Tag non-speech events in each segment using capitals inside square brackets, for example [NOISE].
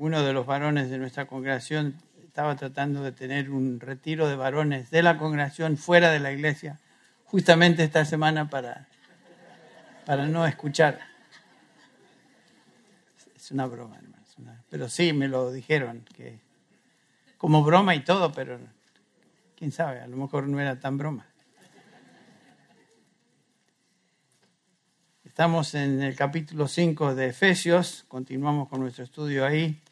uno de los varones de nuestra congregación estaba tratando de tener un retiro de varones de la congregación fuera de la iglesia, justamente esta semana para, para no escuchar. Es una broma, hermano. Pero sí, me lo dijeron, que como broma y todo, pero quién sabe, a lo mejor no era tan broma. Estamos en el capítulo 5 de Efesios, continuamos con nuestro estudio ahí,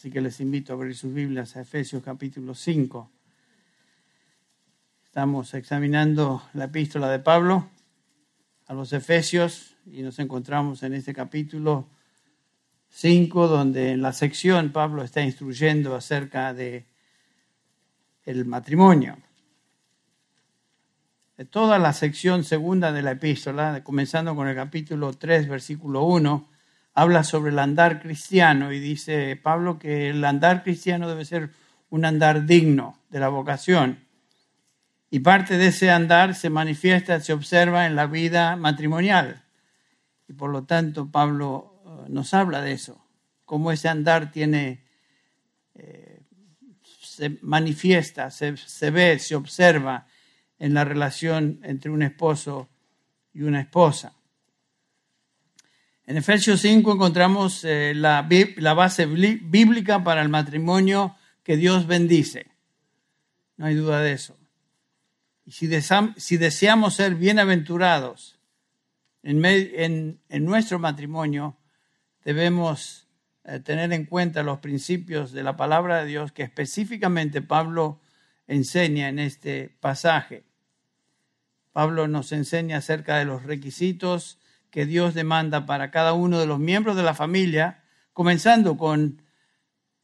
así que les invito a abrir sus Biblias a Efesios capítulo 5. Estamos examinando la epístola de Pablo a los Efesios y nos encontramos en este capítulo 5 donde en la sección Pablo está instruyendo acerca de el matrimonio toda la sección segunda de la epístola, comenzando con el capítulo 3, versículo 1, habla sobre el andar cristiano y dice Pablo que el andar cristiano debe ser un andar digno de la vocación. Y parte de ese andar se manifiesta, se observa en la vida matrimonial. Y por lo tanto Pablo eh, nos habla de eso, cómo ese andar tiene, eh, se manifiesta, se, se ve, se observa en la relación entre un esposo y una esposa. En Efesios 5 encontramos eh, la, base bíblica para el matrimonio que Dios bendice. No hay duda de eso. Y si, si deseamos ser bienaventurados en, en, en, nuestro matrimonio, debemos eh, tener en cuenta los principios de la palabra de Dios que específicamente Pablo enseña en este pasaje. Pablo nos enseña acerca de los requisitos que Dios demanda para cada uno de los miembros de la familia, comenzando con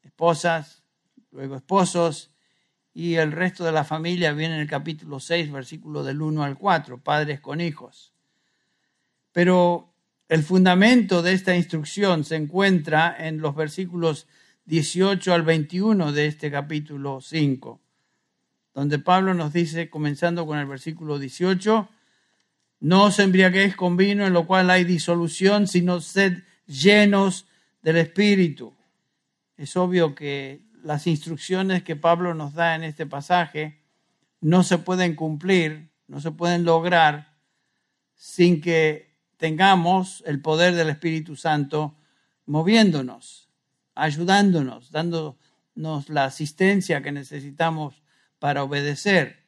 esposas, luego esposos, y el resto de la familia viene en el capítulo 6, versículo del 1 al 4, padres con hijos. Pero el fundamento de esta instrucción se encuentra en los versículos 18 al 21 de este capítulo 5 donde Pablo nos dice, comenzando con el versículo 18, no os embriaguéis con vino en lo cual hay disolución, sino sed llenos del Espíritu. Es obvio que las instrucciones que Pablo nos da en este pasaje no se pueden cumplir, no se pueden lograr sin que tengamos el poder del Espíritu Santo moviéndonos, ayudándonos, dándonos la asistencia que necesitamos para obedecer.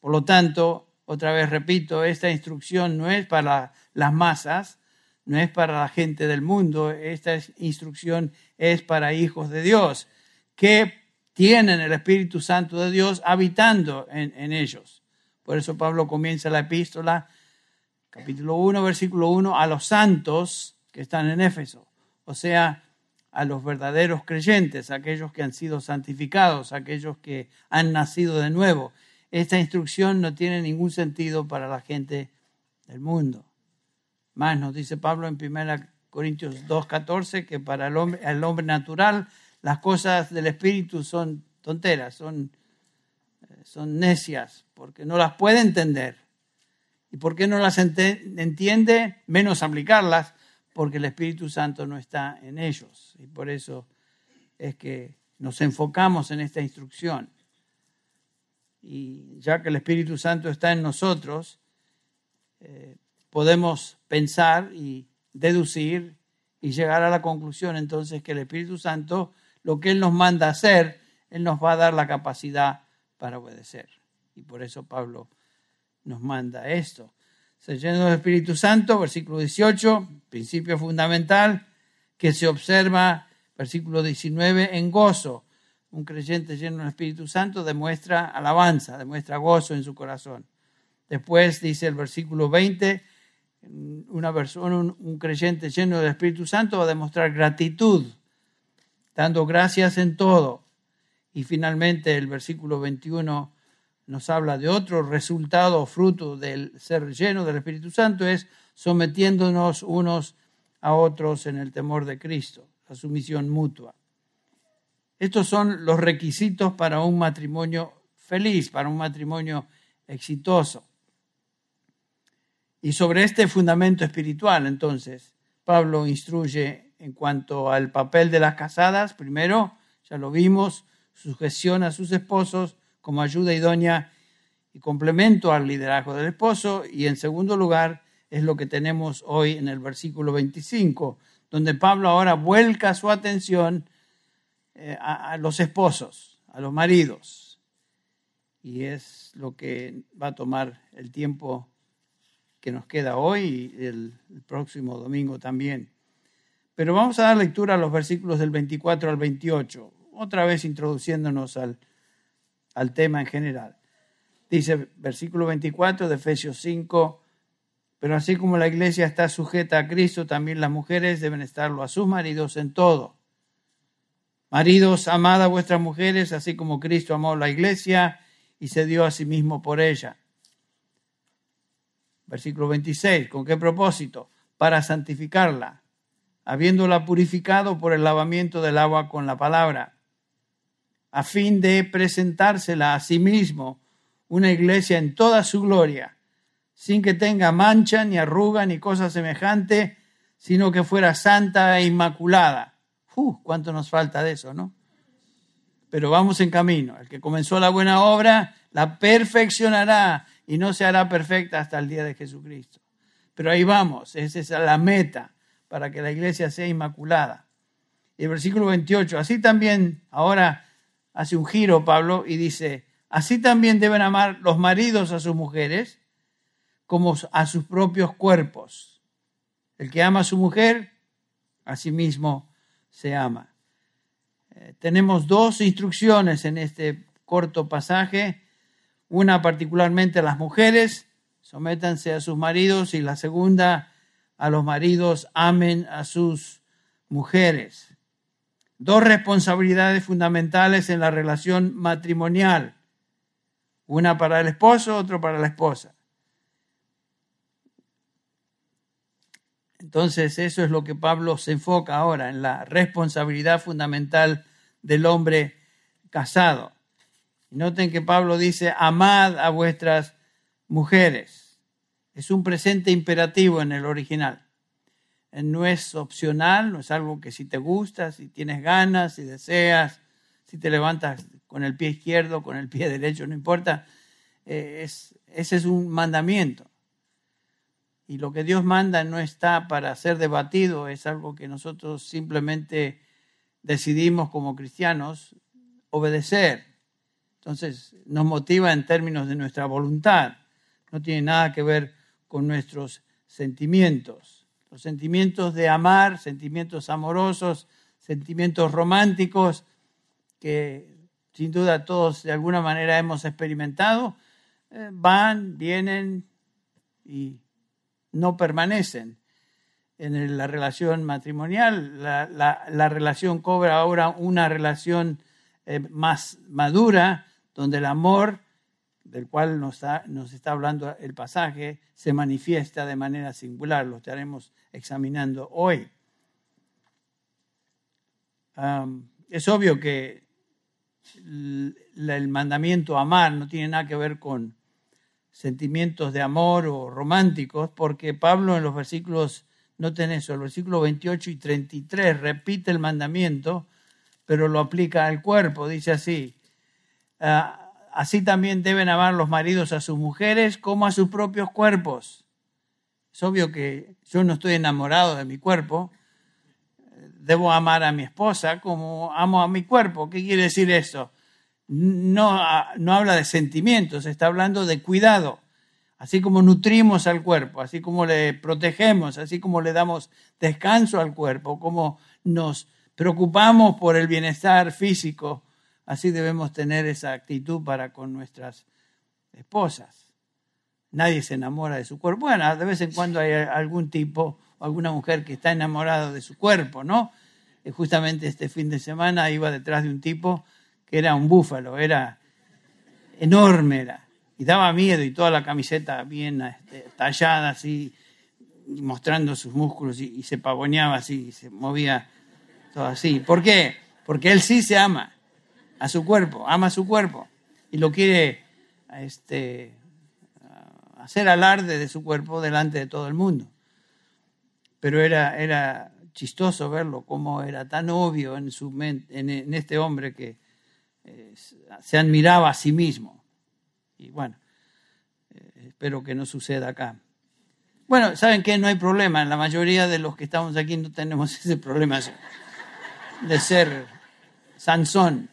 Por lo tanto, otra vez repito, esta instrucción no es para las masas, no es para la gente del mundo, esta instrucción es para hijos de Dios, que tienen el Espíritu Santo de Dios habitando en, en ellos. Por eso Pablo comienza la epístola, capítulo 1, versículo 1, a los santos que están en Éfeso, o sea, a los verdaderos creyentes, aquellos que han sido santificados, aquellos que han nacido de nuevo. Esta instrucción no tiene ningún sentido para la gente del mundo. Más nos dice Pablo en 1 Corintios 2.14 que para el hombre, el hombre natural las cosas del Espíritu son tonteras, son, eh, son necias, porque no las puede entender. ¿Y por qué no las entiende? Menos aplicarlas porque el Espíritu Santo no está en ellos. Y por eso es que nos enfocamos en esta instrucción. Y ya que el Espíritu Santo está en nosotros, eh, podemos pensar y deducir y llegar a la conclusión entonces que el Espíritu Santo, lo que Él nos manda hacer, Él nos va a dar la capacidad para obedecer. Y por eso Pablo nos manda esto se llena del Espíritu Santo, versículo 18, principio fundamental, que se observa, versículo 19, en gozo. Un creyente lleno del Espíritu Santo demuestra alabanza, demuestra gozo en su corazón. Después dice el versículo 20, una persona, un, un creyente lleno del Espíritu Santo va a demostrar gratitud, dando gracias en todo. Y finalmente el versículo 21 nos habla de otro resultado o fruto del ser lleno del Espíritu Santo, es sometiéndonos unos a otros en el temor de Cristo, la sumisión mutua. Estos son los requisitos para un matrimonio feliz, para un matrimonio exitoso. Y sobre este fundamento espiritual, entonces, Pablo instruye en cuanto al papel de las casadas, primero, ya lo vimos, sujeción a sus esposos como ayuda idónea y complemento al liderazgo del esposo. Y en segundo lugar, es lo que tenemos hoy en el versículo 25, donde Pablo ahora vuelca su atención eh, a, los esposos, a los maridos. Y es lo que va a tomar el tiempo que nos queda hoy y el, próximo domingo también. Pero vamos a dar lectura a los versículos del 24 al 28, otra vez introduciéndonos al, al tema en general. Dice versículo 24 de Efesios 5, pero así como la iglesia está sujeta a Cristo, también las mujeres deben estarlo a sus maridos en todo. Maridos, amad a vuestras mujeres, así como Cristo amó la iglesia y se dio a sí mismo por ella Versículo 26. ¿Con qué propósito? Para santificarla, habiéndola purificado por el lavamiento del agua con la palabra, a fin de presentársela a sí mismo una iglesia en toda su gloria, sin que tenga mancha, ni arruga, ni cosa semejante, sino que fuera santa e inmaculada. ¡Uh! ¿Cuánto nos falta de eso, no? Pero vamos en camino. El que comenzó la buena obra la perfeccionará y no se hará perfecta hasta el día de Jesucristo. Pero ahí vamos, esa es la meta para que la iglesia sea inmaculada. Y el versículo 28, así también, ahora hace un giro Pablo y dice, así también deben amar los maridos a sus mujeres como a sus propios cuerpos. El que ama a su mujer, a sí mismo se ama. Eh, tenemos dos instrucciones en este corto pasaje una particularmente a las mujeres, sométanse a sus maridos, y la segunda a los maridos, amen a sus mujeres. Dos responsabilidades fundamentales en la relación matrimonial, una para el esposo, otra para la esposa. Entonces eso es lo que Pablo se enfoca ahora, en la responsabilidad fundamental del hombre casado. Noten que Pablo dice, amad a vuestras mujeres. Es un presente imperativo en el original. No es opcional, no es algo que si te gusta, si tienes ganas, si deseas, si te levantas con el pie izquierdo, con el pie [LAUGHS] derecho, no importa. Eh, es, ese es un mandamiento. Y lo que Dios manda no está para ser debatido, es algo que nosotros simplemente decidimos como cristianos obedecer. Entonces, nos motiva en términos de nuestra voluntad. No tiene nada que ver con nuestros sentimientos. Los sentimientos de amar, sentimientos amorosos, sentimientos románticos, que sin duda todos de alguna manera hemos experimentado, eh, van, vienen y no permanecen en la relación matrimonial. La, relación cobra ahora una relación eh, más madura, donde el amor del cual nos está, hablando el pasaje se manifiesta de manera singular. Lo estaremos examinando hoy. es obvio que el, mandamiento amar no tiene nada que ver con sentimientos de amor o románticos, porque Pablo en los versículos, noten eso, el versículo 28 y 33 repite el mandamiento, pero lo aplica al cuerpo, dice así, Ah, así también deben amar los maridos a sus mujeres como a sus propios cuerpos. Es obvio que yo no estoy enamorado de mi cuerpo. Debo amar a mi esposa como amo a mi cuerpo. ¿Qué quiere decir eso? No, ah, no habla de sentimientos, está hablando de cuidado. Así como nutrimos al cuerpo, así como le protegemos, así como le damos descanso al cuerpo, como nos preocupamos por el bienestar físico Así debemos tener esa actitud para con nuestras esposas. Nadie se enamora de su cuerpo. Bueno, de vez en cuando hay algún tipo o alguna mujer que está enamorada de su cuerpo, ¿no? Y justamente este fin de semana iba detrás de un tipo que era un búfalo, era enorme, era, y daba miedo y toda la camiseta bien este, tallada así, mostrando sus músculos y, se pavoneaba así, y se movía todo así. ¿Por qué? Porque él sí se ama a su cuerpo, ama su cuerpo y lo quiere este, hacer alarde de su cuerpo delante de todo el mundo. Pero era, era chistoso verlo, cómo era tan obvio en, su en, este hombre que se admiraba a sí mismo. Y bueno, eh, espero que no suceda acá. Bueno, ¿saben qué? No hay problema. La mayoría de los que estamos aquí no tenemos [LAUGHS] ese problema de ser Sansón.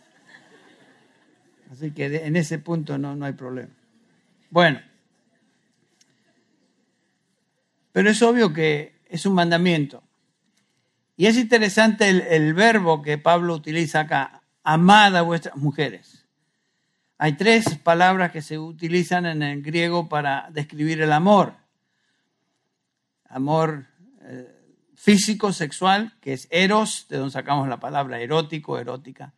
Así que en ese punto no, no hay problema. Bueno, pero es obvio que es un mandamiento. Y es interesante el, verbo que Pablo utiliza acá, amad a vuestras mujeres. Hay tres palabras que se utilizan en el griego para describir el amor. Amor eh, físico, sexual, que es eros, de donde sacamos la palabra erótico, erótica.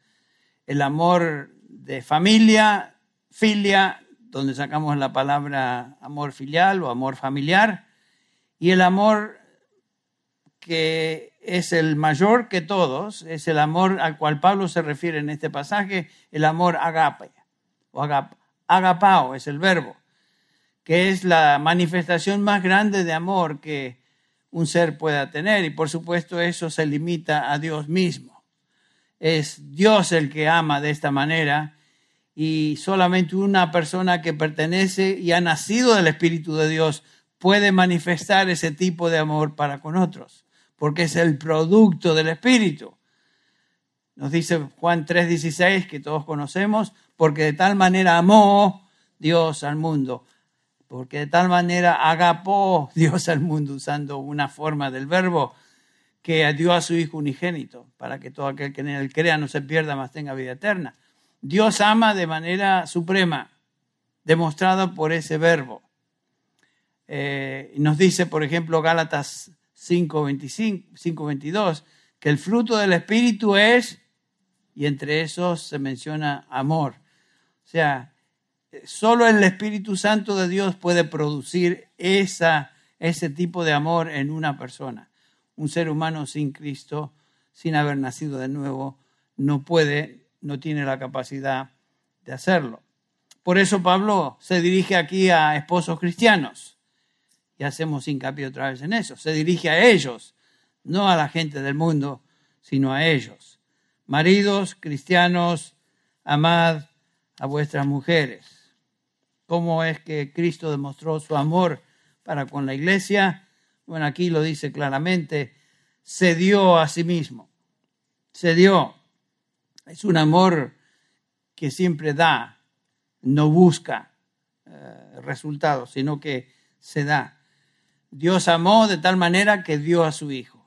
El amor de familia, filia, donde sacamos la palabra amor filial o amor familiar. Y el amor que es el mayor que todos, es el amor al cual Pablo se refiere en este pasaje, el amor agape, o agapao es el verbo, que es la manifestación más grande de amor que un ser pueda tener, y por supuesto eso se limita a Dios mismo. Es Dios el que ama de esta manera, y solamente una persona que pertenece y ha nacido del Espíritu de Dios puede manifestar ese tipo de amor para con otros porque es el producto del Espíritu. Nos dice Juan 3:16, que todos conocemos, porque de tal manera amó Dios al mundo, porque de tal manera agapó Dios al mundo, usando una forma del verbo que dio a su Hijo unigénito, para que todo aquel que en él crea no se pierda, mas tenga vida eterna. Dios ama de manera suprema, demostrado por ese verbo. Eh, nos dice, por ejemplo, Gálatas 5.22, que el fruto del Espíritu es, y entre esos se menciona amor. O sea, solo el Espíritu Santo de Dios puede producir esa, ese tipo de amor en una persona. Un ser humano sin Cristo, sin haber nacido de nuevo, no puede, no tiene la capacidad de hacerlo. Por eso Pablo se dirige aquí a esposos cristianos y hacemos hincapié otra vez en eso. Se dirige a ellos, no a la gente del mundo, sino a ellos. Maridos cristianos, amad a vuestras mujeres. ¿Cómo es que Cristo demostró su amor para con la iglesia? Bueno, aquí lo dice claramente, se dio a sí mismo. Se dio. Es un amor que siempre da, no busca eh, resultados, sino que se da. Dios amó de tal manera que dio a su Hijo.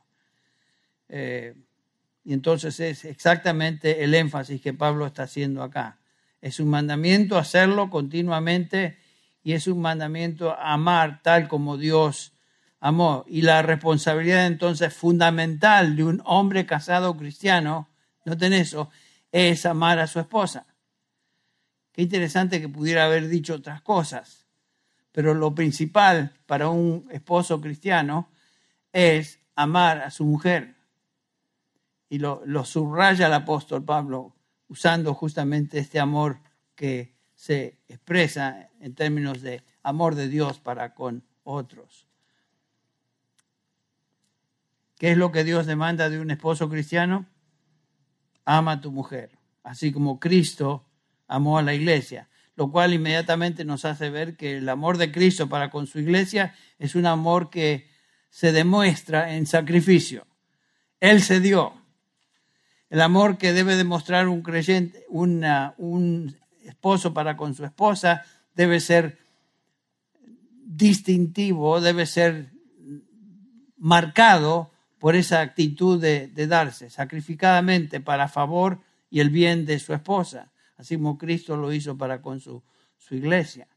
Eh, y entonces es exactamente el énfasis que Pablo está haciendo acá. Es un mandamiento hacerlo continuamente y es un mandamiento amar tal como Dios amó. Y la responsabilidad entonces fundamental de un hombre casado cristiano, noten eso, es amar a su esposa. Qué interesante que pudiera haber dicho otras cosas pero lo principal para un esposo cristiano es amar a su mujer. Y lo, subraya el apóstol Pablo usando justamente este amor que se expresa en términos de amor de Dios para con otros. ¿Qué es lo que Dios demanda de un esposo cristiano? Ama a tu mujer, así como Cristo amó a la iglesia lo cual inmediatamente nos hace ver que el amor de Cristo para con su iglesia es un amor que se demuestra en sacrificio. Él se dio. El amor que debe demostrar un creyente, un esposo para con su esposa, debe ser distintivo, debe ser marcado por esa actitud de, de darse sacrificadamente para favor y el bien de su esposa así como Cristo lo hizo para con su, su iglesia.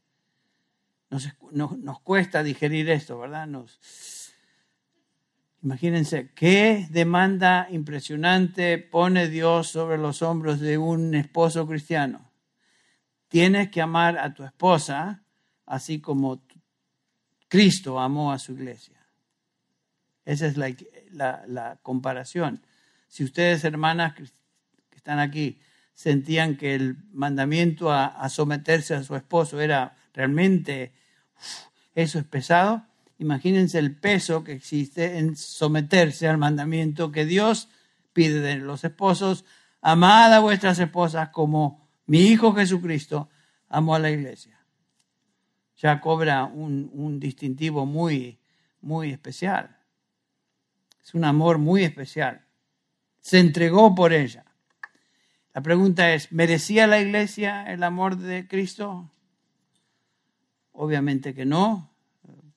Nos, nos, cuesta digerir esto, ¿verdad? Imagínense, qué demanda impresionante pone Dios sobre los hombros de un esposo cristiano. Tienes que amar a tu esposa así como Cristo amó a su iglesia. Esa es la, la comparación. Si ustedes, hermanas que están aquí, sentían que el mandamiento a, someterse a su esposo era realmente, eso es pesado. Imagínense el peso que existe en someterse al mandamiento que Dios pide de los esposos. Amad a vuestras esposas como mi Hijo Jesucristo amó a la iglesia. Ya cobra un, un distintivo muy, muy especial. Es un amor muy especial. Se entregó por ella. La pregunta es, ¿merecía la iglesia el amor de Cristo? Obviamente que no.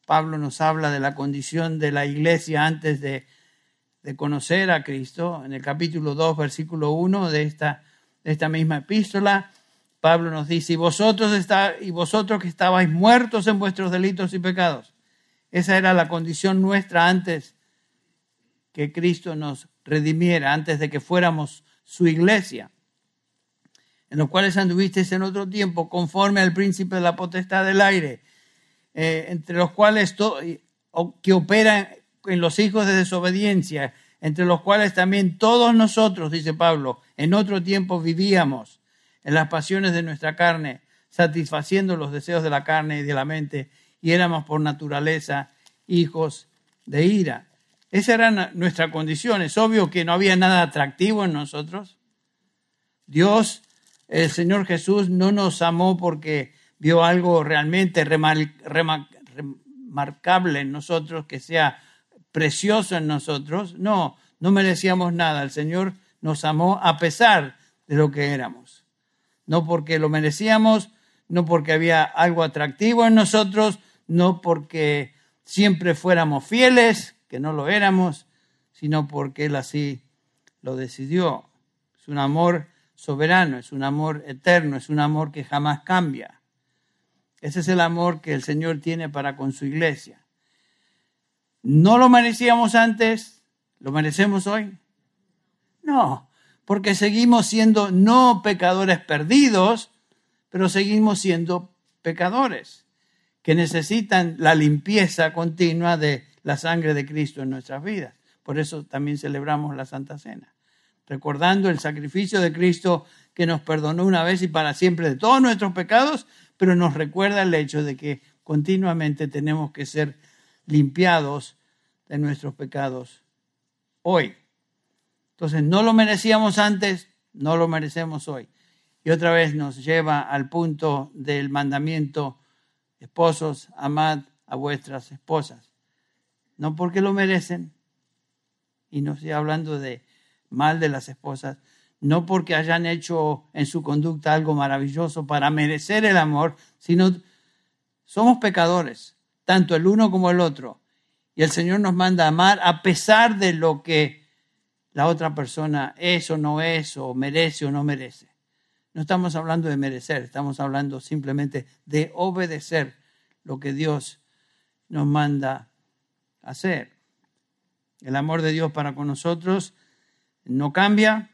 Pablo nos habla de la condición de la iglesia antes de, conocer a Cristo. En el capítulo 2, versículo 1 de esta, de esta misma epístola, Pablo nos dice, y vosotros, y vosotros que estabais muertos en vuestros delitos y pecados. Esa era la condición nuestra antes que Cristo nos redimiera, antes de que fuéramos su iglesia en los cuales anduvisteis en otro tiempo, conforme al príncipe de la potestad del aire, eh, entre los cuales que operan en los hijos de desobediencia, entre los cuales también todos nosotros, dice Pablo, en otro tiempo vivíamos en las pasiones de nuestra carne, satisfaciendo los deseos de la carne y de la mente, y éramos por naturaleza hijos de ira. Esa era nuestra condición. Es obvio que no había nada atractivo en nosotros. Dios el Señor Jesús no nos amó porque vio algo realmente remarcable en nosotros, que sea precioso en nosotros. No, no merecíamos nada. El Señor nos amó a pesar de lo que éramos. No porque lo merecíamos, no porque había algo atractivo en nosotros, no porque siempre fuéramos fieles, que no lo éramos, sino porque Él así lo decidió. Es un amor soberano, es un amor eterno, es un amor que jamás cambia. Ese es el amor que el Señor tiene para con su iglesia. ¿No lo merecíamos antes? ¿Lo merecemos hoy? No, porque seguimos siendo no pecadores perdidos, pero seguimos siendo pecadores que necesitan la limpieza continua de la sangre de Cristo en nuestras vidas. Por eso también celebramos la Santa Cena recordando el sacrificio de Cristo que nos perdonó una vez y para siempre de todos nuestros pecados, pero nos recuerda el hecho de que continuamente tenemos que ser limpiados de nuestros pecados hoy. Entonces, no lo merecíamos antes, no lo merecemos hoy. Y otra vez nos lleva al punto del mandamiento, esposos, amad a vuestras esposas. No porque lo merecen, y no estoy hablando de mal de las esposas, no porque hayan hecho en su conducta algo maravilloso para merecer el amor, sino somos pecadores, tanto el uno como el otro. Y el Señor nos manda a amar a pesar de lo que la otra persona es o no es, o merece o no merece. No estamos hablando de merecer, estamos hablando simplemente de obedecer lo que Dios nos manda hacer. El amor de Dios para con nosotros no cambia,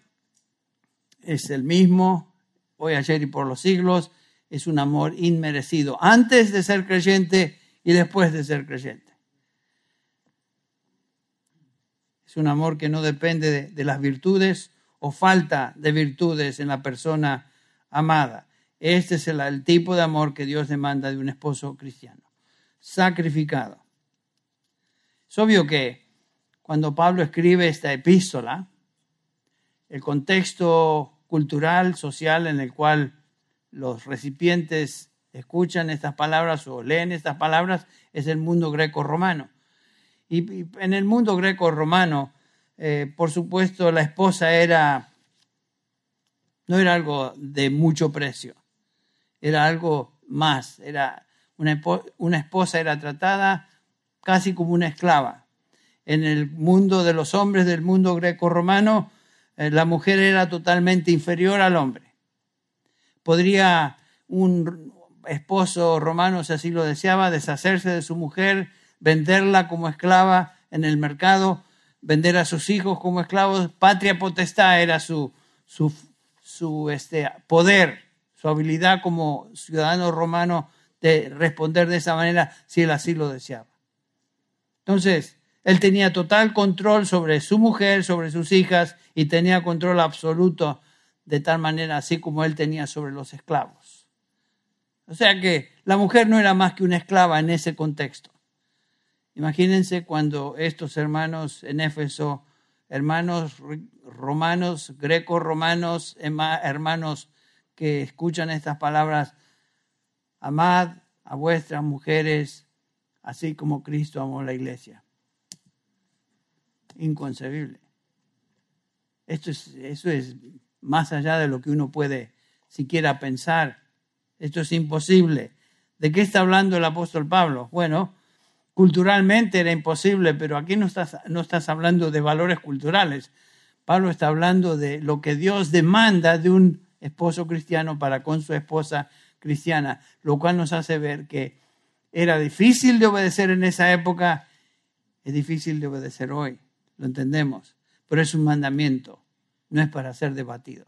es el mismo, hoy, ayer y por los siglos, es un amor inmerecido, antes de ser creyente y después de ser creyente. Es un amor que no depende de, las virtudes o falta de virtudes en la persona amada. Este es el tipo de amor que Dios demanda de un esposo cristiano, sacrificado. Es obvio que cuando Pablo escribe esta epístola, el contexto cultural, social en el cual los recipientes escuchan estas palabras o leen estas palabras es el mundo greco-romano. Y, en el mundo greco-romano, eh, por supuesto, la esposa era, no era algo de mucho precio, era algo más, era una, una esposa era tratada casi como una esclava. En el mundo de los hombres del mundo greco-romano, la mujer era totalmente inferior al hombre. Podría un esposo romano, si así lo deseaba, deshacerse de su mujer, venderla como esclava en el mercado, vender a sus hijos como esclavos. Patria potestad era su, su, su este, poder, su habilidad como ciudadano romano de responder de esa manera si él así lo deseaba. Entonces, él tenía total control sobre su mujer, sobre sus hijas y tenía control absoluto de tal manera así como él tenía sobre los esclavos. O sea que la mujer no era más que una esclava en ese contexto. Imagínense cuando estos hermanos en Éfeso, hermanos romanos, greco-romanos, hermanos que escuchan estas palabras, amad a vuestras mujeres, así como Cristo amó la iglesia. Inconcebible. Esto es, eso es más allá de lo que uno puede siquiera pensar. Esto es imposible. ¿De qué está hablando el apóstol Pablo? Bueno, culturalmente era imposible, pero aquí no estás, no estás hablando de valores culturales. Pablo está hablando de lo que Dios demanda de un esposo cristiano para con su esposa cristiana, lo cual nos hace ver que era difícil de obedecer en esa época, es difícil de obedecer hoy, lo entendemos, pero es un mandamiento, no es para ser debatido.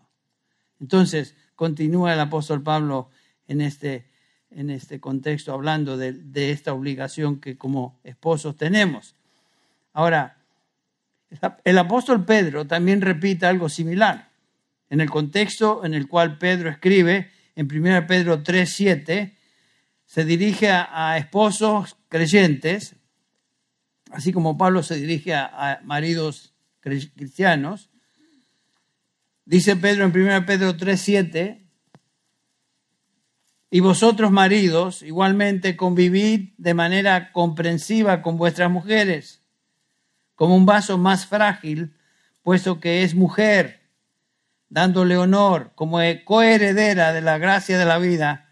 Entonces, continúa el apóstol Pablo en este, en este contexto hablando de, de esta obligación que como esposos tenemos. Ahora, el apóstol Pedro también repite algo similar. En el contexto en el cual Pedro escribe, en 1 Pedro 3:7, se dirige a, esposos creyentes, así como Pablo se dirige a, maridos cristianos. Dice Pedro en 1 Pedro 3:7, y vosotros maridos igualmente convivid de manera comprensiva con vuestras mujeres, como un vaso más frágil, puesto que es mujer dándole honor como coheredera de la gracia de la vida.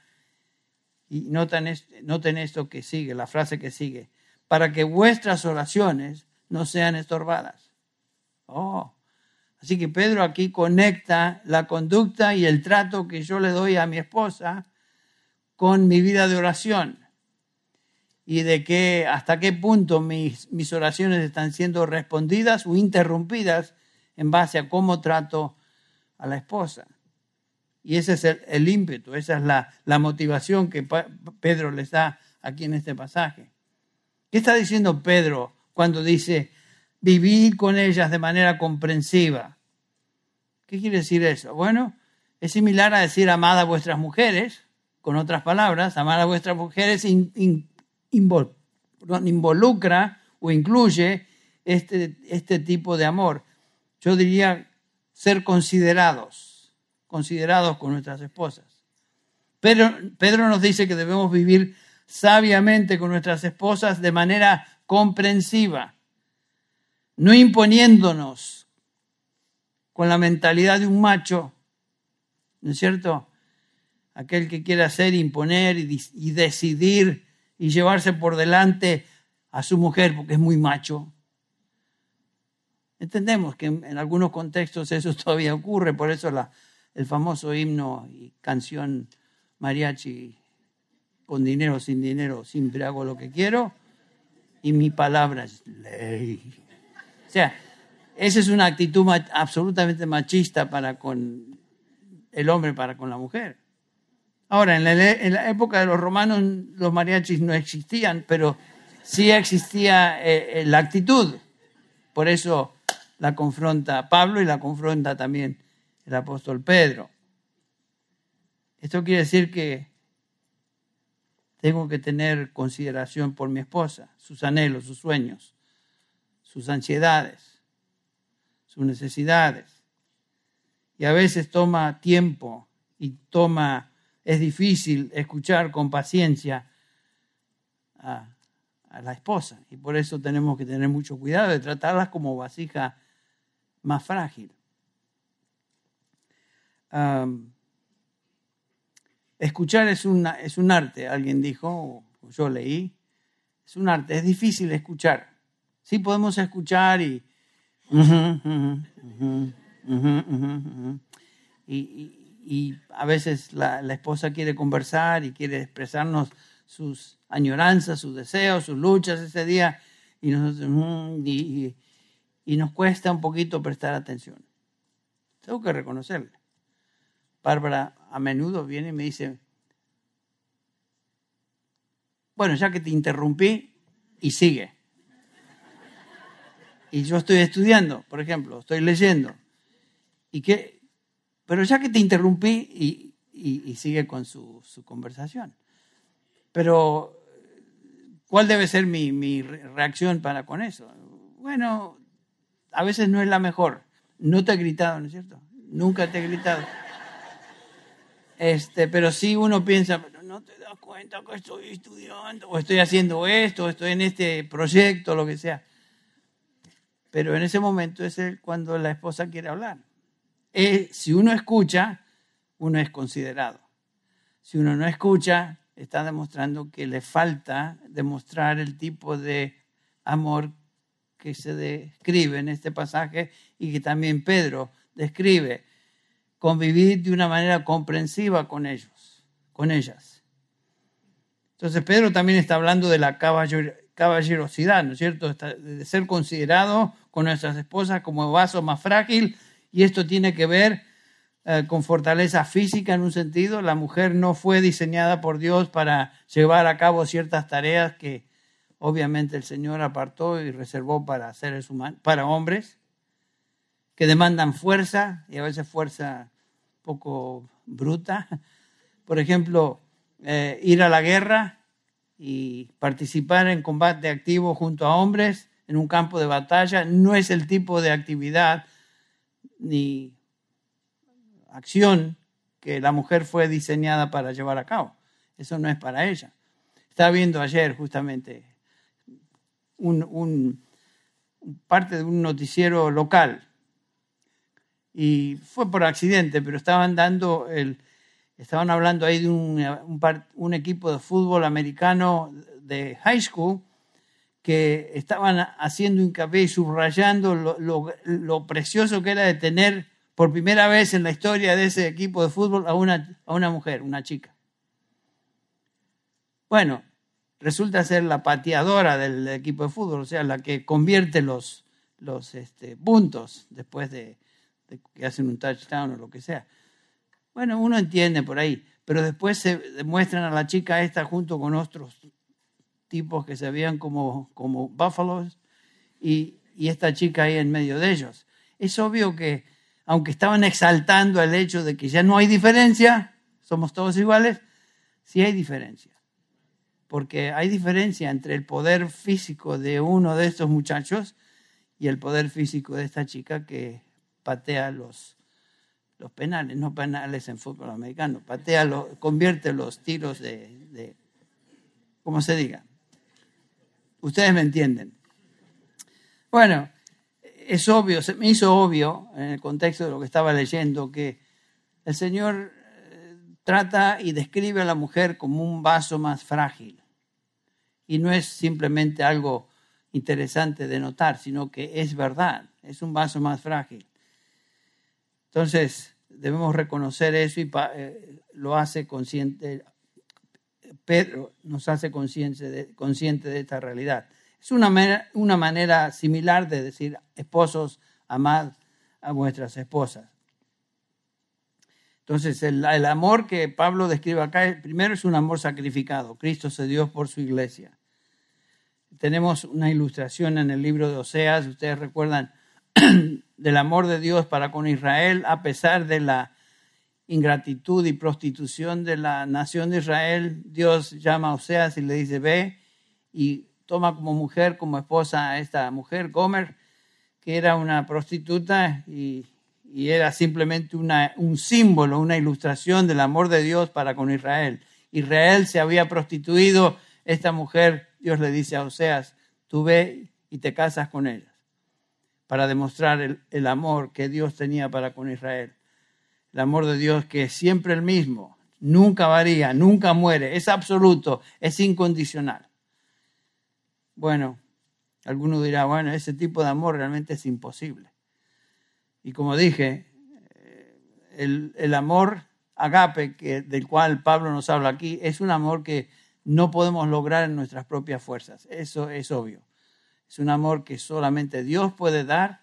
Y noten, noten esto que sigue, la frase que sigue, para que vuestras oraciones no sean estorbadas. Oh, así que Pedro aquí conecta la conducta y el trato que yo le doy a mi esposa con mi vida de oración y de que hasta qué punto mis, oraciones están siendo respondidas o interrumpidas en base a cómo trato a la esposa. Y ese es el, ímpetu, esa es la, la, motivación que Pedro les da aquí en este pasaje. ¿Qué está diciendo Pedro cuando dice vivir con ellas de manera comprensiva? ¿Qué quiere decir eso? Bueno, es similar a decir amad a vuestras mujeres, con otras palabras, amar a vuestras mujeres involucra o incluye este, este tipo de amor. Yo diría ser considerados, considerados con nuestras esposas. Pedro, Pedro nos dice que debemos vivir sabiamente con nuestras esposas de manera comprensiva, no imponiéndonos con la mentalidad de un macho, ¿no es cierto? Aquel que quiere hacer, imponer y, decidir y llevarse por delante a su mujer porque es muy macho. Entendemos que en, algunos contextos eso [LAUGHS] todavía ocurre, por eso la, el famoso himno y canción mariachi, con dinero, sin dinero, siempre hago lo que quiero, y mi palabra es ley. O sea, esa es una actitud absolutamente machista para con el hombre, para con la mujer. Ahora, en la, época de los romanos los mariachis no existían, pero sí existía eh, eh, la actitud. Por eso la confronta Pablo y la confronta también el apóstol Pedro. Esto quiere decir que tengo que tener consideración por mi esposa, sus anhelos, sus sueños, sus ansiedades, sus necesidades. Y a veces toma tiempo y toma, es difícil escuchar con paciencia a, la esposa. Y por eso tenemos que tener mucho cuidado de tratarlas como vasija más frágil. Escuchar es, una, es un arte, alguien dijo, yo leí, es un arte, es difícil escuchar. Sí podemos escuchar y... y, a veces la, esposa quiere conversar y quiere expresarnos sus añoranzas, sus deseos, sus luchas ese día, y nosotros, y, y nos cuesta un poquito prestar atención. Tengo que reconocerle. Bárbara a menudo viene y me dice, bueno, ya que te interrumpí, y sigue. Y yo estoy estudiando, por ejemplo, estoy leyendo. Y que, pero ya que te interrumpí, y, sigue con su, conversación. Pero ¿Cuál debe ser mi reacción para con eso? Bueno, a veces no es la mejor. No te he gritado, ¿no es cierto? Nunca te he gritado. Este, pero sí uno piensa, pero no te das cuenta que estoy estudiando, o estoy haciendo esto, estoy en este proyecto, lo que sea. Pero en ese momento es cuando la esposa quiere hablar. Eh, si uno escucha, uno es considerado. Si uno no escucha, está demostrando que le falta demostrar el tipo de amor que se describe en este pasaje y que también Pedro describe. Convivir de una manera comprensiva con ellos, con ellas. Entonces Pedro también está hablando de la caballerosidad, ¿no es cierto? De ser considerado con nuestras esposas como vaso más frágil y esto tiene que ver eh, con fortaleza física en un sentido. La mujer no fue diseñada por Dios para llevar a cabo ciertas tareas que obviamente el Señor apartó y reservó para seres humanos, para hombres, que demandan fuerza y a veces fuerza poco bruta. Por ejemplo, eh, ir a la guerra y participar en combate activo junto a hombres en un campo de batalla no es el tipo de actividad ni acción que la mujer fue diseñada para llevar a cabo. Eso no es para ella. Estaba viendo ayer justamente un, parte de un noticiero local y fue por accidente, pero estaban dando el, estaban hablando ahí de un, un, equipo de fútbol americano de high school que estaban haciendo hincapié y subrayando lo, lo, lo, precioso que era de tener por primera vez en la historia de ese equipo de fútbol a una, a una mujer, una chica. Bueno, resulta ser la pateadora del equipo de fútbol, o sea, la que convierte los, los este, puntos después de, que hacen un touchdown o lo que sea. Bueno, uno entiende por ahí, pero después se demuestran a la chica esta junto con otros tipos que se veían como, como búfalos y, y esta chica ahí en medio de ellos. Es obvio que aunque estaban exaltando el hecho de que ya no hay diferencia, somos todos iguales, sí hay diferencia. Porque hay diferencia entre el poder físico de uno de estos muchachos y el poder físico de esta chica que patea los, los penales, no penales en fútbol americano, patea, convierte los tiros de, de, como se diga. Ustedes me entienden. Bueno, es obvio, se me hizo obvio en el contexto de lo que estaba leyendo que el Señor eh, trata y describe a la mujer como un vaso más frágil. Y no es simplemente algo interesante de notar, sino que es verdad, es un vaso más frágil. Entonces, debemos reconocer eso y eh, lo hace consciente, Pedro nos hace consciente de, consciente de esta realidad. Es una manera, una manera similar de decir, esposos, amad a vuestras esposas. Entonces, el, el, amor que Pablo describe acá, primero es un amor sacrificado. Cristo se dio por su iglesia. Tenemos una ilustración en el libro de Oseas, ustedes recuerdan, [CLEARS THROAT] del amor de Dios para con Israel, a pesar de la ingratitud y prostitución de la nación de Israel, Dios llama a Oseas y le dice, ve y toma como mujer, como esposa a esta mujer, Gomer, que era una prostituta y, era simplemente una, un símbolo, una ilustración del amor de Dios para con Israel. Israel se había prostituido, esta mujer, Dios le dice a Oseas, tú ve y te casas con ella, para demostrar el, amor que Dios tenía para con Israel. El amor de Dios que es siempre el mismo, nunca varía, nunca muere, es absoluto, es incondicional. Bueno, alguno dirá, bueno, ese tipo de amor realmente es imposible. Y como dije, eh, el, amor agape del cual Pablo nos habla aquí es un amor que no podemos lograr en nuestras propias fuerzas. Eso es obvio. Es un amor que solamente Dios puede dar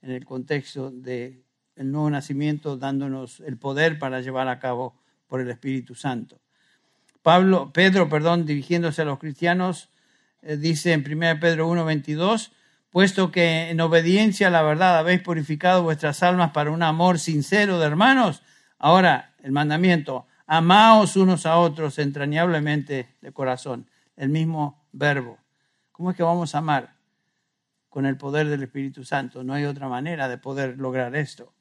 en el contexto del nuevo nacimiento, dándonos el poder para llevar a cabo por el Espíritu Santo. Pablo, Pedro, perdón, dirigiéndose a los cristianos, eh, dice en 1 Pedro 1:22, puesto que en obediencia a la verdad habéis purificado vuestras almas para un amor sincero de hermanos, ahora el mandamiento, amaos unos a otros entrañablemente de corazón, el mismo verbo. ¿Cómo es que vamos a amar? Con el poder del Espíritu Santo. No hay otra manera de poder lograr esto.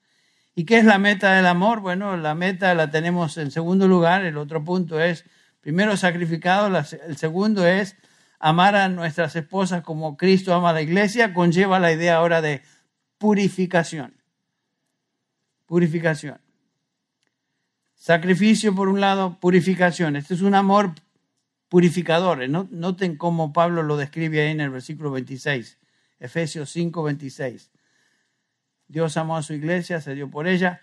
¿Y qué es la meta del amor? Bueno, la meta la tenemos en segundo lugar. El otro punto es, primero sacrificado, el segundo es amar a nuestras esposas como Cristo ama a la iglesia, conlleva la idea ahora de purificación. Purificación. Sacrificio por un lado, purificación. Este es un amor purificador. Noten cómo Pablo lo describe ahí en el versículo 26, Efesios 5, 26. Dios amó a su iglesia, se dio por ella,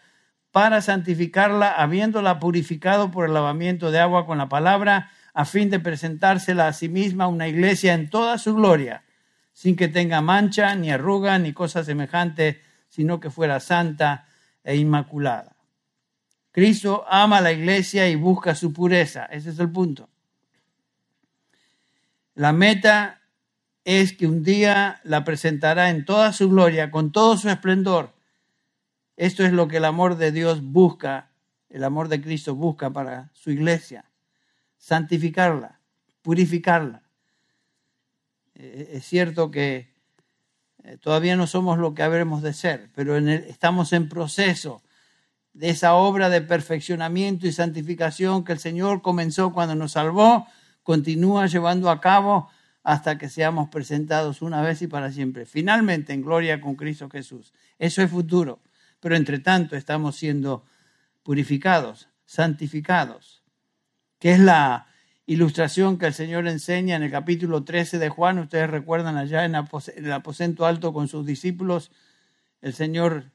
para santificarla, habiéndola purificado por el lavamiento de agua con la palabra, a fin de presentársela a sí misma una iglesia en toda su gloria, sin que tenga mancha, ni arruga, ni cosa semejante, sino que fuera santa e inmaculada. Cristo ama a la iglesia y busca su pureza. Ese es el punto. La meta es que un día la presentará en toda su gloria, con todo su esplendor. Esto es lo que el amor de Dios busca, el amor de Cristo busca para su iglesia. Santificarla, purificarla. Eh, es cierto que eh, todavía no somos lo que habremos de ser, pero estamos en proceso de esa obra de perfeccionamiento y santificación que el Señor comenzó cuando nos salvó, continúa llevando a cabo hasta que seamos presentados una vez y para siempre, finalmente en gloria con Cristo Jesús. Eso es futuro, pero entre tanto estamos siendo purificados, santificados, que es la ilustración que el Señor enseña en el capítulo 13 de Juan. Ustedes recuerdan allá en el aposento alto con sus discípulos, el Señor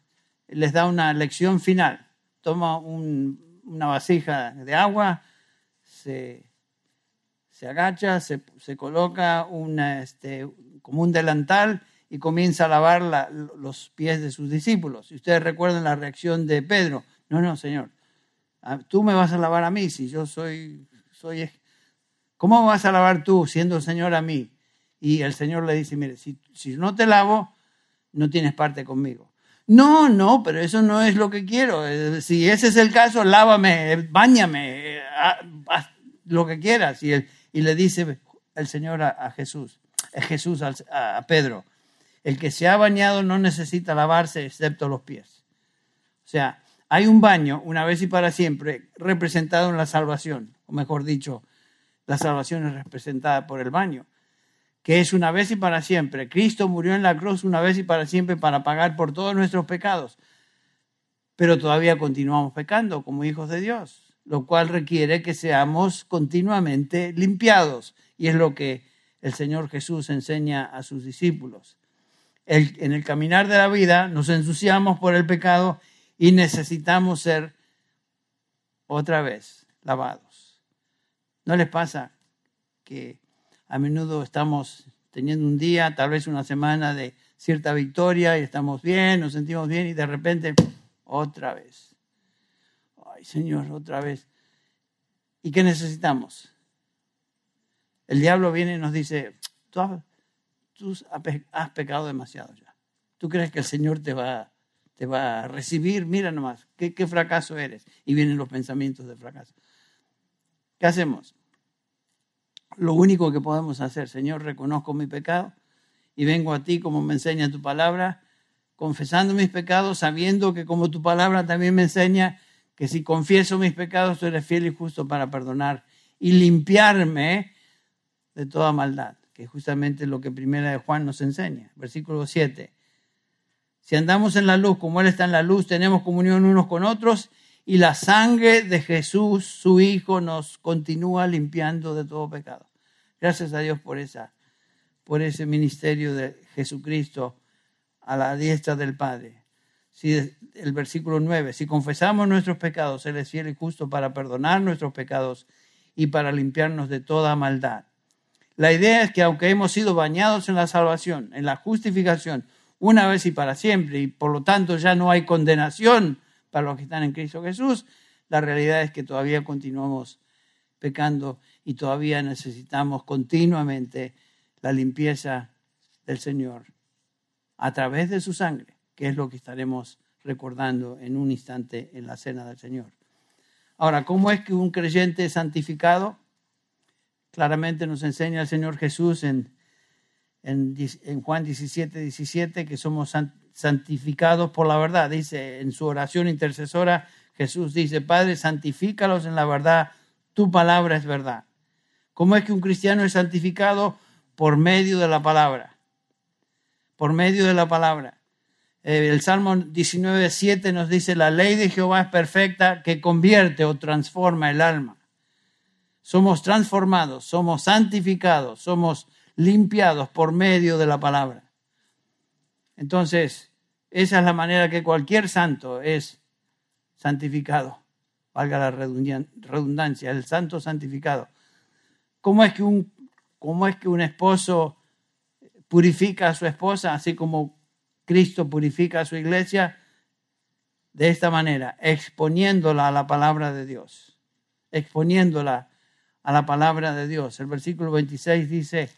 les da una lección final toma una vasija de agua, se, agacha, se, coloca una, este, como un delantal y comienza a lavar los pies de sus discípulos. Y ustedes recuerdan la reacción de Pedro. No, no, Señor, tú me vas a lavar a mí si yo soy, soy... ¿Cómo vas a lavar tú siendo el Señor a mí? Y el Señor le dice, mire, si, si no te lavo, no tienes parte conmigo. No, no, pero eso no es lo que quiero. Eh, si ese es el caso, lávame, bañame, eh, lo que quieras. Y, y le dice el Señor a, Jesús, a Jesús a, Pedro, el que se ha bañado no necesita lavarse excepto los pies. O sea, hay un baño una vez y para siempre representado en la salvación, o mejor dicho, la salvación es representada por el baño que es una vez y para siempre. Cristo murió en la cruz una vez y para siempre para pagar por todos nuestros pecados. Pero todavía continuamos pecando como hijos de Dios, lo cual requiere que seamos continuamente limpiados. Y es lo que el Señor Jesús enseña a sus discípulos. en el caminar de la vida nos ensuciamos por el pecado y necesitamos ser otra vez lavados. ¿No les pasa que a menudo estamos teniendo un día, tal vez una semana de cierta victoria y estamos bien, nos sentimos bien y de repente otra vez. Señor, otra vez. ¿Y qué necesitamos? El diablo viene y nos dice, tú has, pecado demasiado ya. ¿Tú crees que el Señor te va, te va a recibir? Mira nomás, ¿qué, qué fracaso eres. Y vienen los pensamientos de fracaso. ¿Qué hacemos? lo único que podemos hacer. Señor, reconozco mi pecado y vengo a ti como me enseña tu palabra, confesando mis pecados, sabiendo que como tu palabra también me enseña que si confieso mis pecados, tú eres fiel y justo para perdonar y limpiarme de toda maldad, que es justamente lo que primera de Juan nos enseña. Versículo 7. Si andamos en la luz como Él está en la luz, tenemos comunión unos con otros y la sangre de Jesús, su Hijo, nos continúa limpiando de todo pecado. Gracias a Dios por, esa, por ese ministerio de Jesucristo a la diestra del Padre. Si, el versículo 9, si confesamos nuestros pecados, Él es fiel y justo para perdonar nuestros pecados y para limpiarnos de toda maldad. La idea es que aunque hemos sido bañados en la salvación, en la justificación, una vez y para siempre, y por lo tanto ya no hay condenación para los que están en Cristo Jesús, la realidad es que todavía continuamos pecando y todavía necesitamos continuamente la limpieza del Señor a través de su sangre, que es lo que estaremos recordando en un instante en la cena del Señor. Ahora, ¿cómo es que un creyente es santificado? Claramente nos enseña el Señor Jesús en, en, en Juan 17, 17 que somos santificados por la verdad. Dice en su oración intercesora, Jesús dice, Padre, santifícalos en la verdad, tu palabra es verdad. ¿Cómo es que un cristiano es santificado? Por medio de la palabra. Por medio de la palabra. Eh, el Salmo 19, 7 nos dice, la ley de Jehová es perfecta que convierte o transforma el alma. Somos transformados, somos santificados, somos limpiados por medio de la palabra. Entonces, esa es la manera que cualquier santo es santificado, valga la redundancia, el santo santificado. ¿Cómo es que un, cómo es que un esposo purifica a su esposa, así como Cristo purifica a su iglesia? De esta manera, exponiéndola a la palabra de Dios, exponiéndola a la palabra de Dios. El versículo 26 dice,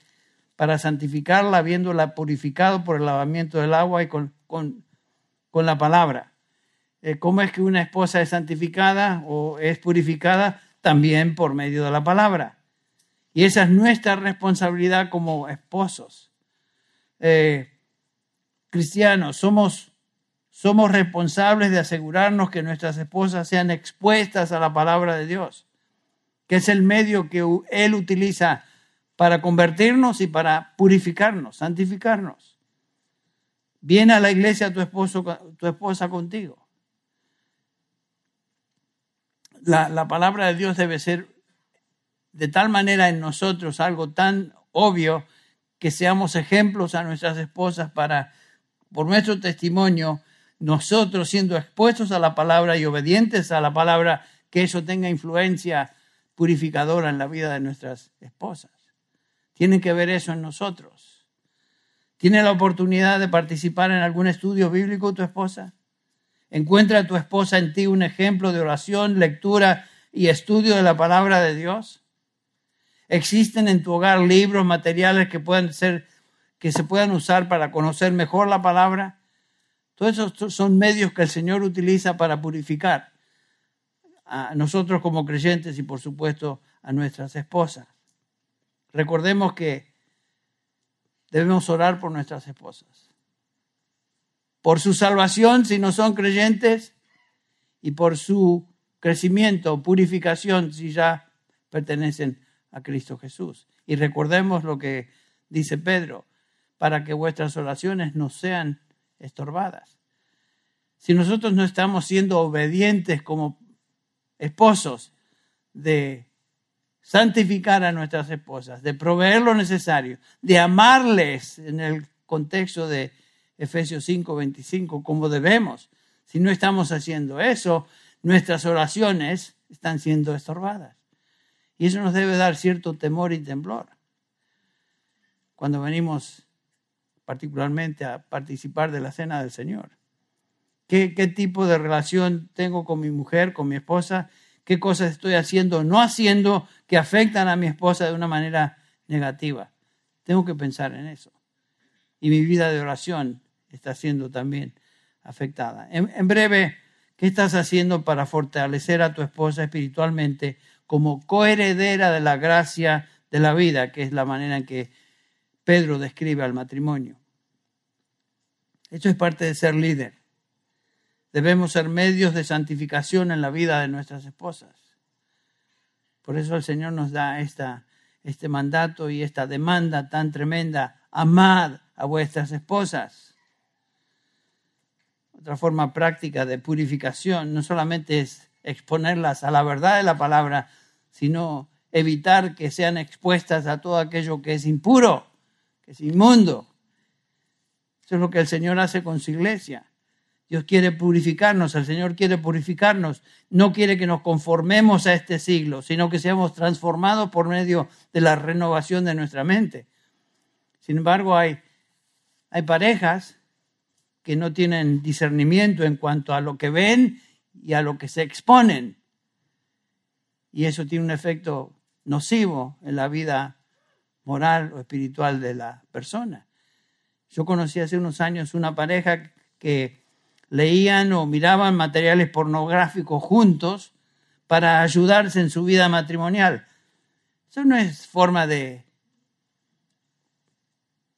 para santificarla, habiéndola purificado por el lavamiento del agua y con, con, la palabra. Eh, ¿Cómo es que una esposa es santificada o es purificada? También por medio de la palabra. Y esa es nuestra responsabilidad como esposos. Eh, cristianos, somos, somos responsables de asegurarnos que nuestras esposas sean expuestas a la palabra de Dios, que es el medio que Él utiliza para convertirnos y para purificarnos, santificarnos. Viene a la iglesia tu, esposo, tu esposa contigo. La, la palabra de Dios debe ser de tal manera en nosotros algo tan obvio que seamos ejemplos a nuestras esposas para, por nuestro testimonio, nosotros siendo expuestos a la palabra y obedientes a la palabra, que eso tenga influencia purificadora en la vida de nuestras esposas. Tiene que ver eso en nosotros. ¿Tiene la oportunidad de participar en algún estudio bíblico tu esposa? ¿Encuentra tu esposa en ti un ejemplo de oración, lectura y estudio de la palabra de Dios? Existen en tu hogar libros, materiales que puedan ser, que se puedan usar para conocer mejor la palabra. Todos esos son medios que el Señor utiliza para purificar a nosotros como creyentes y por supuesto a nuestras esposas. Recordemos que debemos orar por nuestras esposas. Por su salvación si no son creyentes y por su crecimiento, purificación si ya pertenecen a Cristo Jesús. Y recordemos lo que dice Pedro, para que vuestras oraciones no sean estorbadas. Si nosotros no estamos siendo obedientes como esposos de santificar a nuestras esposas, de proveer lo necesario, de amarles en el contexto de Efesios 5, 25, como debemos. Si no estamos haciendo eso, nuestras oraciones están siendo estorbadas. Y eso nos debe dar cierto temor y temblor. Cuando venimos particularmente a participar de la cena del Señor. ¿Qué, ¿Qué, tipo de relación tengo con mi mujer, con mi esposa? ¿Qué cosas estoy haciendo o no haciendo que afectan a mi esposa de una manera negativa? Tengo que pensar en eso. Y mi vida de oración está siendo también afectada. En, en breve, ¿qué estás haciendo para fortalecer a tu esposa espiritualmente como coheredera de la gracia de la vida, que es la manera en que Pedro describe al matrimonio. Esto es parte de ser líder. Debemos ser medios de santificación en la vida de nuestras esposas. Por eso el Señor nos da esta, este mandato y esta demanda tan tremenda. Amad a vuestras esposas. Otra forma práctica de purificación no solamente es exponerlas a la verdad de la palabra, sino evitar que sean expuestas a todo aquello que es impuro, que es inmundo. Eso es lo que el Señor hace con su iglesia. Dios quiere purificarnos, el Señor quiere purificarnos, no quiere que nos conformemos a este siglo, sino que seamos transformados por medio de la renovación de nuestra mente. Sin embargo, hay, hay parejas que no tienen discernimiento en cuanto a lo que ven y a lo que se exponen. Y eso tiene un efecto nocivo en la vida moral o espiritual de la persona. Yo conocí hace unos años una pareja que leían o miraban materiales pornográficos juntos para ayudarse en su vida matrimonial. Eso no es forma de,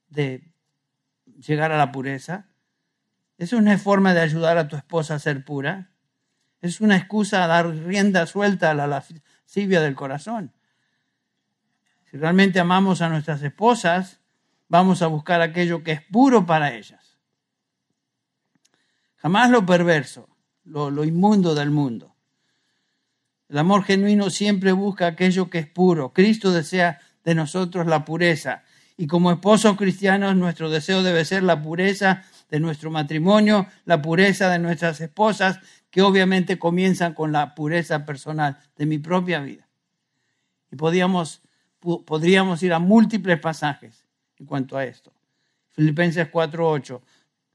de llegar a la pureza. Eso no es forma de ayudar a tu esposa a ser pura. Es una excusa a dar rienda suelta a la lascivia del corazón. Realmente amamos a nuestras esposas, vamos a buscar aquello que es puro para ellas. Jamás lo perverso, lo, lo inmundo del mundo. El amor genuino siempre busca aquello que es puro. Cristo desea de nosotros la pureza. Y como esposos cristianos, nuestro deseo debe ser la pureza de nuestro matrimonio, la pureza de nuestras esposas, que obviamente comienzan con la pureza personal de mi propia vida. Y podríamos, podríamos ir a múltiples pasajes en cuanto a esto. Filipenses 4:8,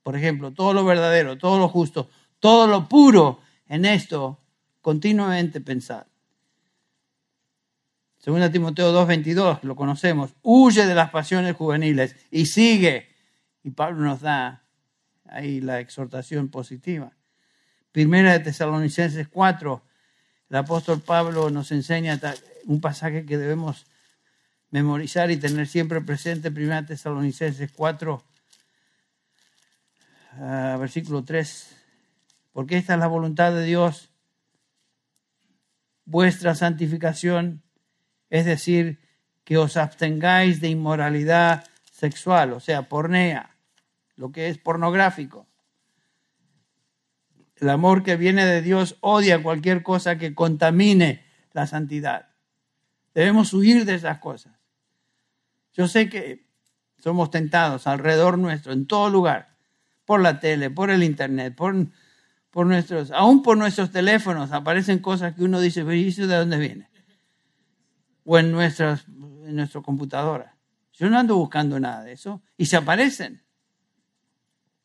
por ejemplo, todo lo verdadero, todo lo justo, todo lo puro, en esto continuamente pensar. Según Timoteo 2:22, lo conocemos, huye de las pasiones juveniles y sigue. Y Pablo nos da ahí la exhortación positiva. Primera de Tesalonicenses 4, el apóstol Pablo nos enseña un pasaje que debemos memorizar y tener siempre presente. Primera de Tesalonicenses 4, ah, versículo 3. Porque esta es la voluntad de Dios vuestra santificación, es decir, que os abstengáis de inmoralidad sexual, o sea, pornea, lo que es pornográfico. El amor que viene de Dios odia cualquier cosa que contamine la santidad. Debemos huir de esas cosas. Yo sé que somos tentados alrededor nuestro, en todo lugar, por la tele, por el internet, por nuestros, aún por nuestros teléfonos aparecen cosas que uno dice, pero ¿y de dónde viene? O en, nuestras, en nuestra computadora. Yo no ando buscando nada de eso y se aparecen.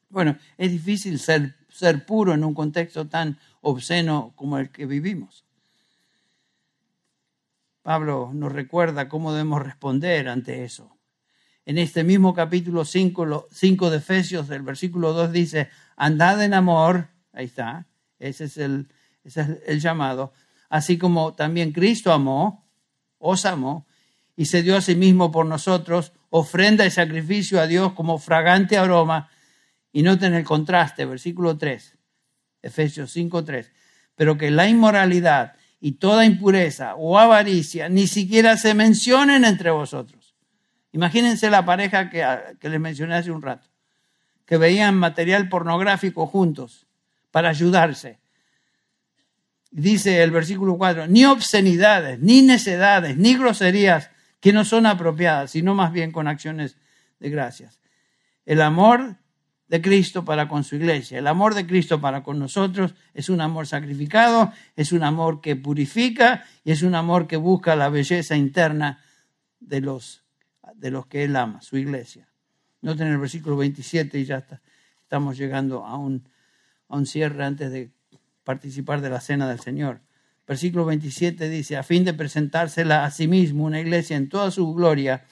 Bueno, es difícil ser, ser puro en un contexto tan obsceno como el que vivimos. Pablo nos recuerda cómo debemos responder ante eso. En este mismo capítulo 5, 5 de Efesios, el versículo 2 dice, andad en amor Ahí está. Ese es el, ese es el llamado. Así como también Cristo amó, os amó, y se dio a sí mismo por nosotros, ofrenda y sacrificio a Dios como fragante aroma. Y noten el contraste, versículo 3, Efesios 5, 3. Pero que la inmoralidad y toda impureza o avaricia ni siquiera se mencionen entre vosotros. Imagínense la pareja que, que les mencioné hace un rato, que veían material pornográfico juntos para ayudarse. Dice el versículo 4, ni obscenidades, ni necedades, ni groserías que no son apropiadas, sino más bien con acciones de gracias. El amor de Cristo para con su iglesia, el amor de Cristo para con nosotros es un amor sacrificado, es un amor que purifica y es un amor que busca la belleza interna de los, de los que Él ama, su iglesia. Noten el versículo 27 y ya está, estamos llegando a un a un cierre antes de participar de la cena del Señor. Versículo 27 dice, a fin de presentársela a sí mismo una iglesia en toda su gloria,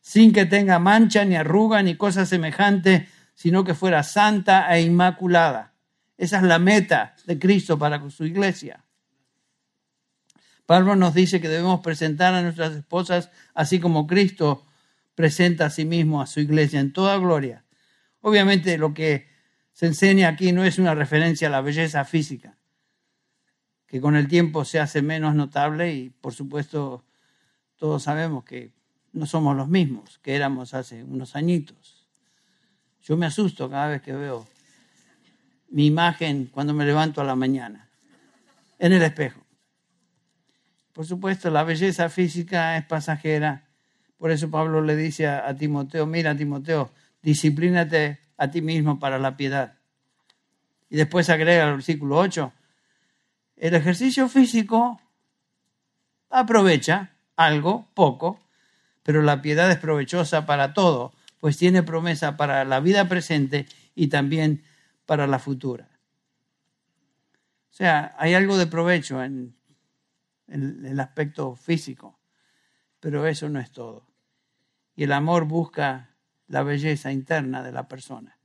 sin que tenga mancha, ni arruga, ni cosa semejante, sino que fuera santa e inmaculada. Esa es la meta de Cristo para su iglesia. Pablo nos dice que debemos presentar a nuestras esposas así como Cristo presenta a sí mismo a su iglesia en toda gloria. Obviamente lo que se enseña aquí no es una referencia a la belleza física, que con el tiempo se hace menos notable y por supuesto todos sabemos que no somos los mismos que éramos hace unos añitos. Yo me asusto cada vez que veo mi imagen cuando me levanto a la mañana en el espejo. Por supuesto, la belleza física es pasajera. Por eso Pablo le dice a, Timoteo, mira Timoteo, disciplínate a ti mismo para la piedad. Y después agrega el versículo 8, el ejercicio físico aprovecha algo, poco, pero la piedad es provechosa para todo, pues tiene promesa para la vida presente y también para la futura. O sea, hay algo de provecho en, el aspecto físico, pero eso no es todo. Y el amor busca la belleza interna de la persona.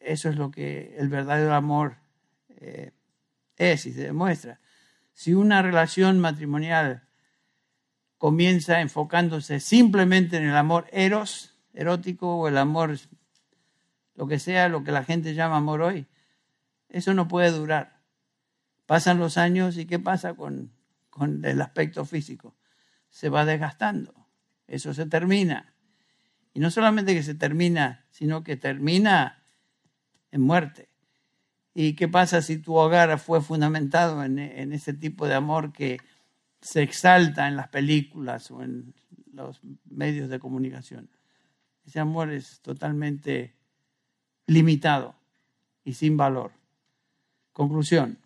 Eso es lo que el verdadero amor eh, es y se demuestra. Si una relación matrimonial comienza enfocándose simplemente en el amor eros, erótico o el amor, lo que sea, lo que la gente llama amor hoy, eso no puede durar. Pasan los años y ¿qué pasa con, con el aspecto físico? Se va desgastando, eso se termina. Y no solamente que se termina, sino que termina en muerte. ¿Y qué pasa si tu hogar fue fundamentado en, en, ese tipo de amor que se exalta en las películas o en los medios de comunicación? Ese amor es totalmente limitado y sin valor. Conclusión.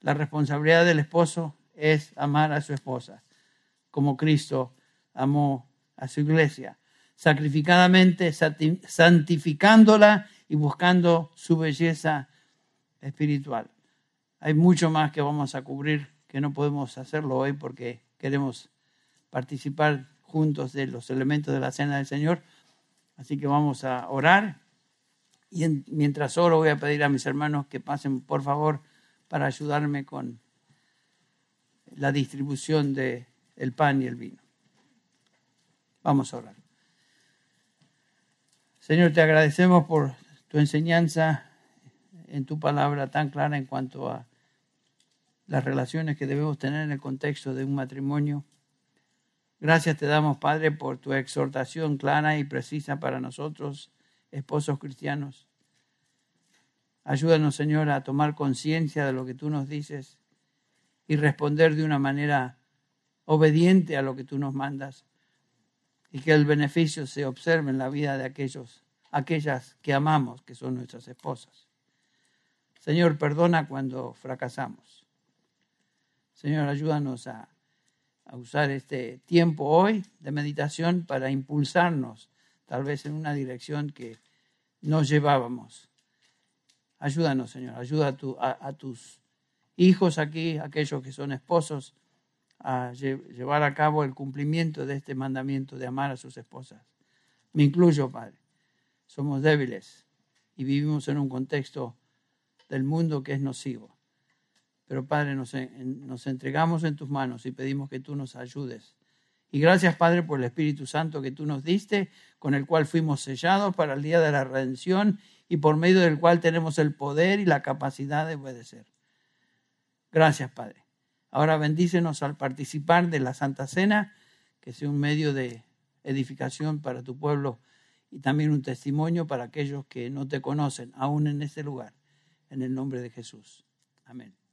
La responsabilidad del esposo es amar a su esposa, como Cristo amó a su iglesia, sacrificadamente santificándola y buscando su belleza espiritual. Hay mucho más que vamos a cubrir que no podemos hacerlo hoy porque queremos participar juntos de los elementos de la cena del Señor. Así que vamos a orar y mientras oro voy a pedir a mis hermanos que pasen por favor para ayudarme con la distribución del el pan y el vino. Vamos a orar. Señor, te agradecemos por tu enseñanza en tu palabra tan clara en cuanto a las relaciones que debemos tener en el contexto de un matrimonio. Gracias te damos, Padre, por tu exhortación clara y precisa para nosotros, esposos cristianos. Ayúdanos, Señor, a tomar conciencia de lo que tú nos dices y responder de una manera obediente a lo que tú nos mandas y que el beneficio se observe en la vida de aquellos aquellas que amamos, que son nuestras esposas. Señor, perdona cuando fracasamos. Señor, ayúdanos a, usar este tiempo hoy de meditación para impulsarnos, tal vez en una dirección que nos llevábamos. Ayúdanos, Señor, ayuda a, tus hijos aquí, aquellos que son esposos, a llevar a cabo el cumplimiento de este mandamiento de amar a sus esposas. Me incluyo, Padre somos débiles y vivimos en un contexto del mundo que es nocivo. Pero Padre, nos, entregamos en tus manos y pedimos que tú nos ayudes. Y gracias Padre por el Espíritu Santo que tú nos diste, con el cual fuimos sellados para el día de la redención y por medio del cual tenemos el poder y la capacidad de obedecer. Gracias Padre. Ahora bendícenos al participar de la Santa Cena, que sea un medio de edificación para tu pueblo y también un testimonio para aquellos que no te conocen, aún en ese lugar, en el nombre de Jesús. Amén.